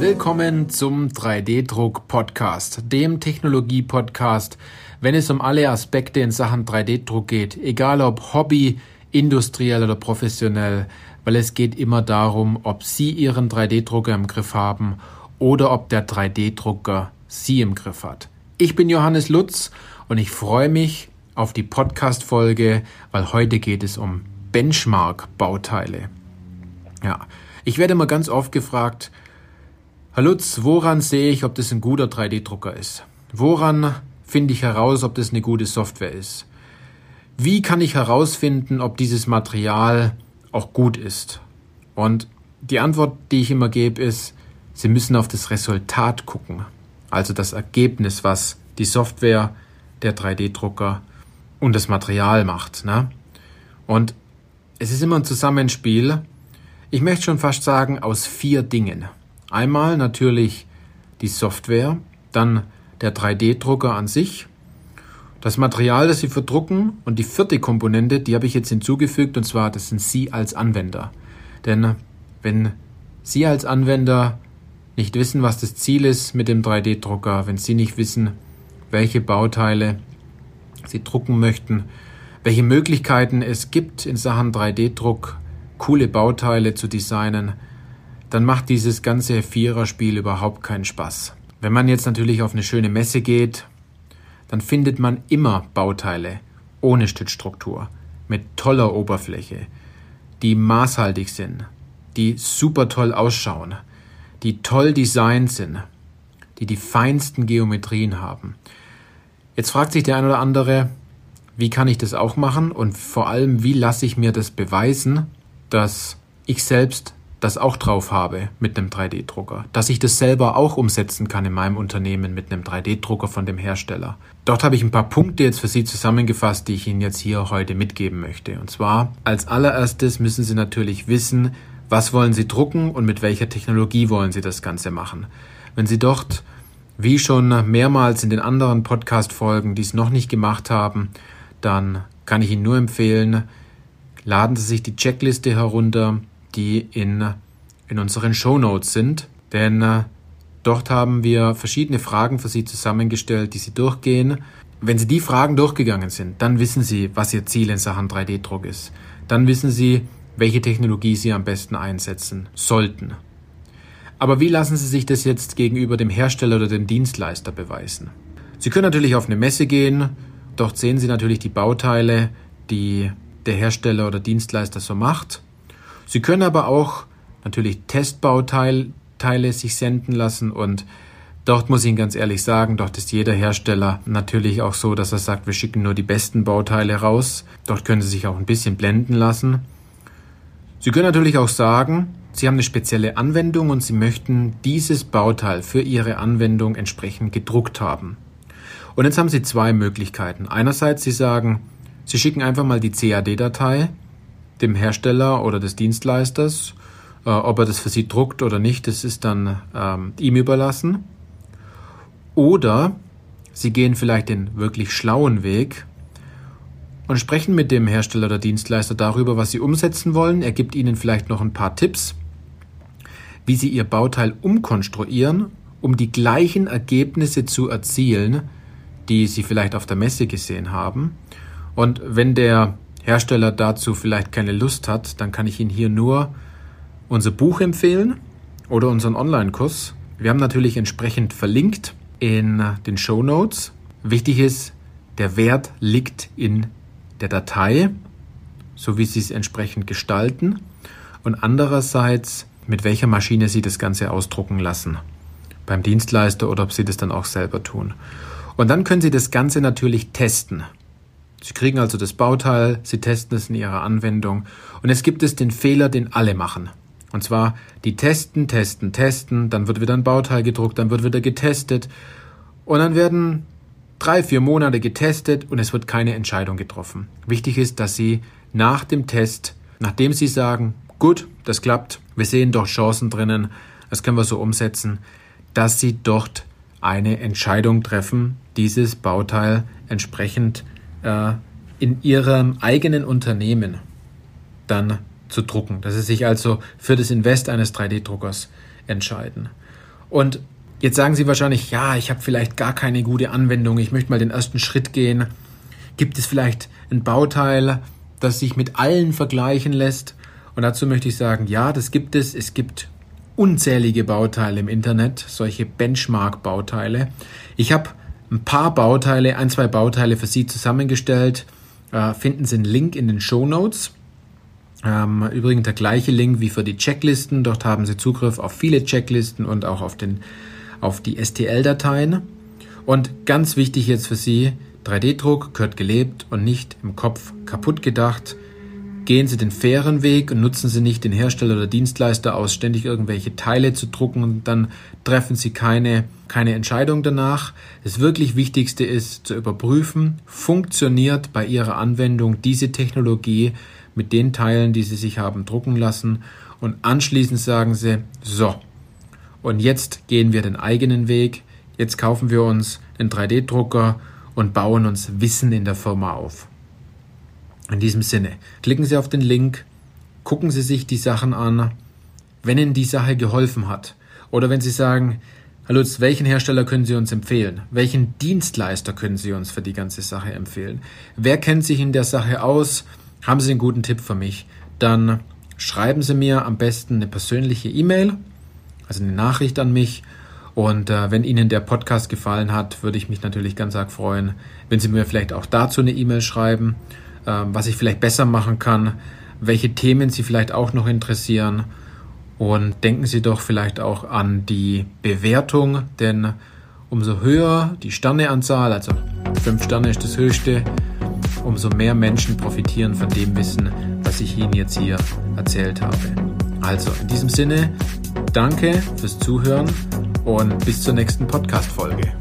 Willkommen zum 3D-Druck-Podcast, dem Technologie-Podcast, wenn es um alle Aspekte in Sachen 3D-Druck geht, egal ob Hobby, industriell oder professionell, weil es geht immer darum, ob Sie Ihren 3D-Drucker im Griff haben oder ob der 3D-Drucker Sie im Griff hat. Ich bin Johannes Lutz und ich freue mich auf die Podcast-Folge, weil heute geht es um Benchmark-Bauteile. Ja, ich werde immer ganz oft gefragt, Herr Lutz, woran sehe ich, ob das ein guter 3D-Drucker ist? Woran finde ich heraus, ob das eine gute Software ist? Wie kann ich herausfinden, ob dieses Material auch gut ist? Und die Antwort, die ich immer gebe, ist, Sie müssen auf das Resultat gucken. Also das Ergebnis, was die Software, der 3D-Drucker und das Material macht. Ne? Und es ist immer ein Zusammenspiel, ich möchte schon fast sagen, aus vier Dingen. Einmal natürlich die Software, dann der 3D-Drucker an sich, das Material, das Sie verdrucken und die vierte Komponente, die habe ich jetzt hinzugefügt und zwar, das sind Sie als Anwender. Denn wenn Sie als Anwender nicht wissen, was das Ziel ist mit dem 3D-Drucker, wenn Sie nicht wissen, welche Bauteile Sie drucken möchten, welche Möglichkeiten es gibt in Sachen 3D-Druck, coole Bauteile zu designen, dann macht dieses ganze Viererspiel überhaupt keinen Spaß. Wenn man jetzt natürlich auf eine schöne Messe geht, dann findet man immer Bauteile ohne Stützstruktur, mit toller Oberfläche, die maßhaltig sind, die super toll ausschauen, die toll designt sind, die die feinsten Geometrien haben. Jetzt fragt sich der ein oder andere, wie kann ich das auch machen und vor allem, wie lasse ich mir das beweisen, dass ich selbst das auch drauf habe mit einem 3D-Drucker, dass ich das selber auch umsetzen kann in meinem Unternehmen mit einem 3D-Drucker von dem Hersteller. Dort habe ich ein paar Punkte jetzt für Sie zusammengefasst, die ich Ihnen jetzt hier heute mitgeben möchte. Und zwar als allererstes müssen Sie natürlich wissen, was wollen Sie drucken und mit welcher Technologie wollen Sie das Ganze machen. Wenn Sie dort, wie schon mehrmals in den anderen Podcast-Folgen, dies noch nicht gemacht haben, dann kann ich Ihnen nur empfehlen, laden Sie sich die Checkliste herunter, die in, in unseren Show Notes sind, denn äh, dort haben wir verschiedene Fragen für Sie zusammengestellt, die Sie durchgehen. Wenn Sie die Fragen durchgegangen sind, dann wissen Sie, was Ihr Ziel in Sachen 3D-Druck ist. Dann wissen Sie, welche Technologie Sie am besten einsetzen sollten. Aber wie lassen Sie sich das jetzt gegenüber dem Hersteller oder dem Dienstleister beweisen? Sie können natürlich auf eine Messe gehen, dort sehen Sie natürlich die Bauteile, die der Hersteller oder Dienstleister so macht. Sie können aber auch natürlich Testbauteile sich senden lassen und dort muss ich Ihnen ganz ehrlich sagen, dort ist jeder Hersteller natürlich auch so, dass er sagt, wir schicken nur die besten Bauteile raus. Dort können Sie sich auch ein bisschen blenden lassen. Sie können natürlich auch sagen, Sie haben eine spezielle Anwendung und Sie möchten dieses Bauteil für Ihre Anwendung entsprechend gedruckt haben. Und jetzt haben Sie zwei Möglichkeiten. Einerseits Sie sagen, Sie schicken einfach mal die CAD-Datei dem Hersteller oder des Dienstleisters. Äh, ob er das für Sie druckt oder nicht, das ist dann ähm, ihm überlassen. Oder Sie gehen vielleicht den wirklich schlauen Weg und sprechen mit dem Hersteller oder Dienstleister darüber, was Sie umsetzen wollen. Er gibt Ihnen vielleicht noch ein paar Tipps, wie Sie Ihr Bauteil umkonstruieren, um die gleichen Ergebnisse zu erzielen, die Sie vielleicht auf der Messe gesehen haben. Und wenn der Hersteller dazu vielleicht keine Lust hat, dann kann ich Ihnen hier nur unser Buch empfehlen oder unseren Online-Kurs. Wir haben natürlich entsprechend verlinkt in den Show Notes. Wichtig ist, der Wert liegt in der Datei, so wie Sie es entsprechend gestalten und andererseits, mit welcher Maschine Sie das Ganze ausdrucken lassen. Beim Dienstleister oder ob Sie das dann auch selber tun. Und dann können Sie das Ganze natürlich testen. Sie kriegen also das Bauteil, Sie testen es in Ihrer Anwendung und es gibt es den Fehler, den alle machen. Und zwar die testen, testen, testen, dann wird wieder ein Bauteil gedruckt, dann wird wieder getestet und dann werden drei, vier Monate getestet und es wird keine Entscheidung getroffen. Wichtig ist, dass Sie nach dem Test, nachdem Sie sagen, gut, das klappt, wir sehen doch Chancen drinnen, das können wir so umsetzen, dass Sie dort eine Entscheidung treffen, dieses Bauteil entsprechend äh, in ihrem eigenen Unternehmen dann zu drucken, dass sie sich also für das Invest eines 3D-Druckers entscheiden. Und jetzt sagen Sie wahrscheinlich, ja, ich habe vielleicht gar keine gute Anwendung, ich möchte mal den ersten Schritt gehen. Gibt es vielleicht ein Bauteil, das sich mit allen vergleichen lässt? Und dazu möchte ich sagen, ja, das gibt es. Es gibt unzählige Bauteile im Internet, solche Benchmark-Bauteile. Ich habe ein paar Bauteile, ein, zwei Bauteile für Sie zusammengestellt. Äh, finden Sie einen Link in den Show Notes. Ähm, übrigens der gleiche Link wie für die Checklisten. Dort haben Sie Zugriff auf viele Checklisten und auch auf, den, auf die STL-Dateien. Und ganz wichtig jetzt für Sie, 3D-Druck gehört gelebt und nicht im Kopf kaputt gedacht. Gehen Sie den fairen Weg und nutzen Sie nicht den Hersteller oder Dienstleister aus, ständig irgendwelche Teile zu drucken und dann treffen Sie keine, keine Entscheidung danach. Das wirklich Wichtigste ist zu überprüfen, funktioniert bei Ihrer Anwendung diese Technologie mit den Teilen, die Sie sich haben drucken lassen und anschließend sagen Sie, so, und jetzt gehen wir den eigenen Weg, jetzt kaufen wir uns einen 3D-Drucker und bauen uns Wissen in der Firma auf. In diesem Sinne, klicken Sie auf den Link, gucken Sie sich die Sachen an, wenn Ihnen die Sache geholfen hat. Oder wenn Sie sagen, Lutz, welchen Hersteller können Sie uns empfehlen? Welchen Dienstleister können Sie uns für die ganze Sache empfehlen? Wer kennt sich in der Sache aus? Haben Sie einen guten Tipp für mich? Dann schreiben Sie mir am besten eine persönliche E-Mail, also eine Nachricht an mich. Und äh, wenn Ihnen der Podcast gefallen hat, würde ich mich natürlich ganz arg freuen, wenn Sie mir vielleicht auch dazu eine E-Mail schreiben. Ähm, was ich vielleicht besser machen kann, welche Themen Sie vielleicht auch noch interessieren. Und denken Sie doch vielleicht auch an die Bewertung, denn umso höher die Sterneanzahl, also fünf Sterne ist das höchste, umso mehr Menschen profitieren von dem Wissen, was ich Ihnen jetzt hier erzählt habe. Also in diesem Sinne, danke fürs Zuhören und bis zur nächsten Podcast-Folge.